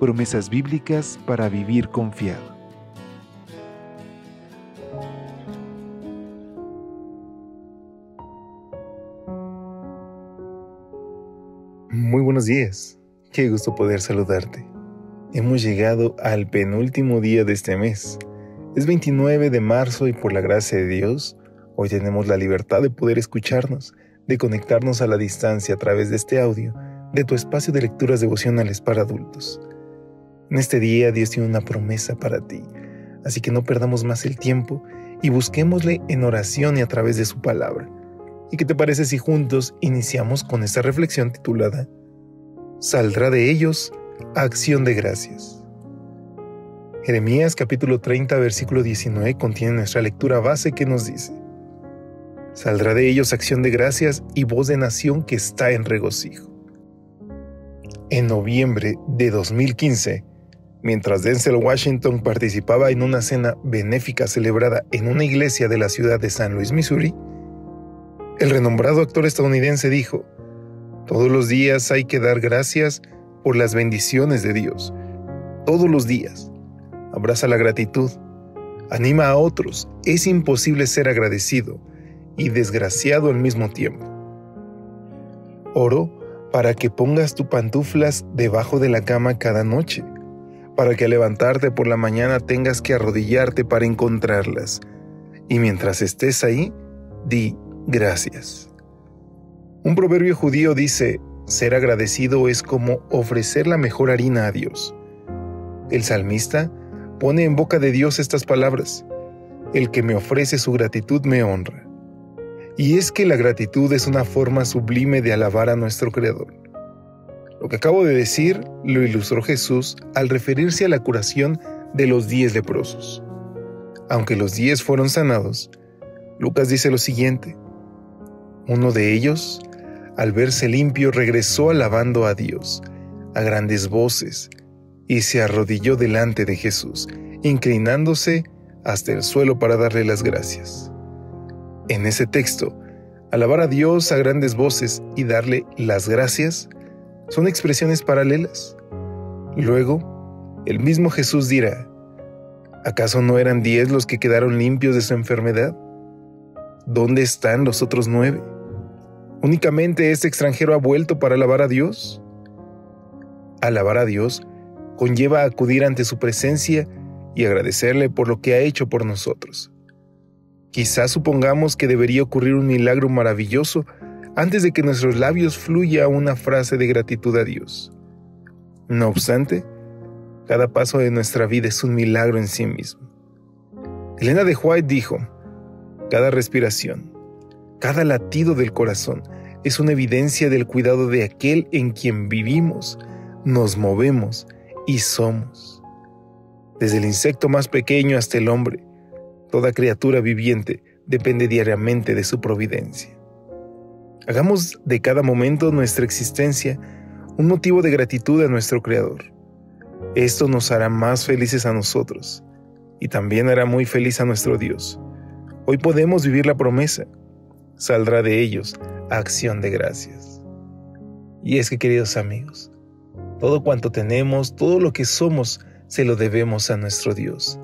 Promesas bíblicas para vivir confiado. Muy buenos días. Qué gusto poder saludarte. Hemos llegado al penúltimo día de este mes. Es 29 de marzo y por la gracia de Dios, hoy tenemos la libertad de poder escucharnos, de conectarnos a la distancia a través de este audio, de tu espacio de lecturas devocionales para adultos. En este día Dios tiene una promesa para ti, así que no perdamos más el tiempo y busquémosle en oración y a través de su palabra. ¿Y qué te parece si juntos iniciamos con esta reflexión titulada Saldrá de ellos acción de gracias? Jeremías capítulo 30 versículo 19 contiene nuestra lectura base que nos dice, Saldrá de ellos acción de gracias y voz de nación que está en regocijo. En noviembre de 2015, mientras Denzel Washington participaba en una cena benéfica celebrada en una iglesia de la ciudad de San Luis, Missouri, el renombrado actor estadounidense dijo, Todos los días hay que dar gracias por las bendiciones de Dios. Todos los días. Abraza la gratitud. Anima a otros. Es imposible ser agradecido y desgraciado al mismo tiempo. Oro para que pongas tus pantuflas debajo de la cama cada noche, para que al levantarte por la mañana tengas que arrodillarte para encontrarlas. Y mientras estés ahí, di gracias. Un proverbio judío dice, ser agradecido es como ofrecer la mejor harina a Dios. El salmista pone en boca de Dios estas palabras, el que me ofrece su gratitud me honra. Y es que la gratitud es una forma sublime de alabar a nuestro Creador. Lo que acabo de decir lo ilustró Jesús al referirse a la curación de los diez leprosos. Aunque los diez fueron sanados, Lucas dice lo siguiente, uno de ellos, al verse limpio, regresó alabando a Dios a grandes voces y se arrodilló delante de Jesús, inclinándose hasta el suelo para darle las gracias. En ese texto, alabar a Dios a grandes voces y darle las gracias son expresiones paralelas. Luego, el mismo Jesús dirá, ¿acaso no eran diez los que quedaron limpios de su enfermedad? ¿Dónde están los otros nueve? ¿Únicamente este extranjero ha vuelto para alabar a Dios? Alabar a Dios conlleva acudir ante su presencia y agradecerle por lo que ha hecho por nosotros. Quizás supongamos que debería ocurrir un milagro maravilloso antes de que nuestros labios fluya una frase de gratitud a Dios. No obstante, cada paso de nuestra vida es un milagro en sí mismo. Elena de White dijo, cada respiración, cada latido del corazón es una evidencia del cuidado de aquel en quien vivimos, nos movemos y somos. Desde el insecto más pequeño hasta el hombre, toda criatura viviente depende diariamente de su providencia. Hagamos de cada momento nuestra existencia un motivo de gratitud a nuestro Creador. Esto nos hará más felices a nosotros y también hará muy feliz a nuestro Dios. Hoy podemos vivir la promesa saldrá de ellos acción de gracias. Y es que, queridos amigos, todo cuanto tenemos, todo lo que somos, se lo debemos a nuestro Dios.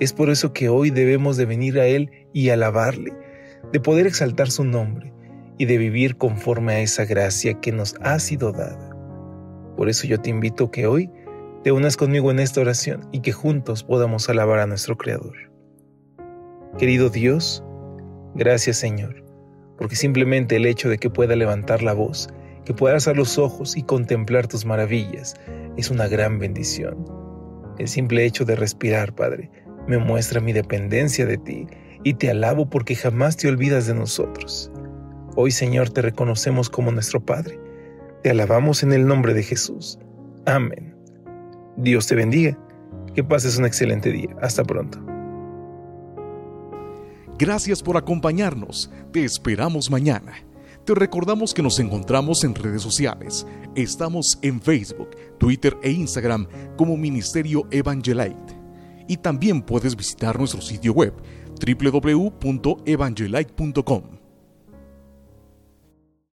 Es por eso que hoy debemos de venir a Él y alabarle, de poder exaltar su nombre y de vivir conforme a esa gracia que nos ha sido dada. Por eso yo te invito que hoy te unas conmigo en esta oración y que juntos podamos alabar a nuestro Creador. Querido Dios, gracias Señor porque simplemente el hecho de que pueda levantar la voz, que pueda alzar los ojos y contemplar tus maravillas, es una gran bendición. El simple hecho de respirar, Padre, me muestra mi dependencia de ti y te alabo porque jamás te olvidas de nosotros. Hoy, Señor, te reconocemos como nuestro Padre. Te alabamos en el nombre de Jesús. Amén. Dios te bendiga Que pases un excelente día. Hasta pronto. Gracias por acompañarnos. Te esperamos mañana. Te recordamos que nos encontramos en redes sociales. Estamos en Facebook, Twitter e Instagram como Ministerio Evangelite. Y también puedes visitar nuestro sitio web www.evangelite.com.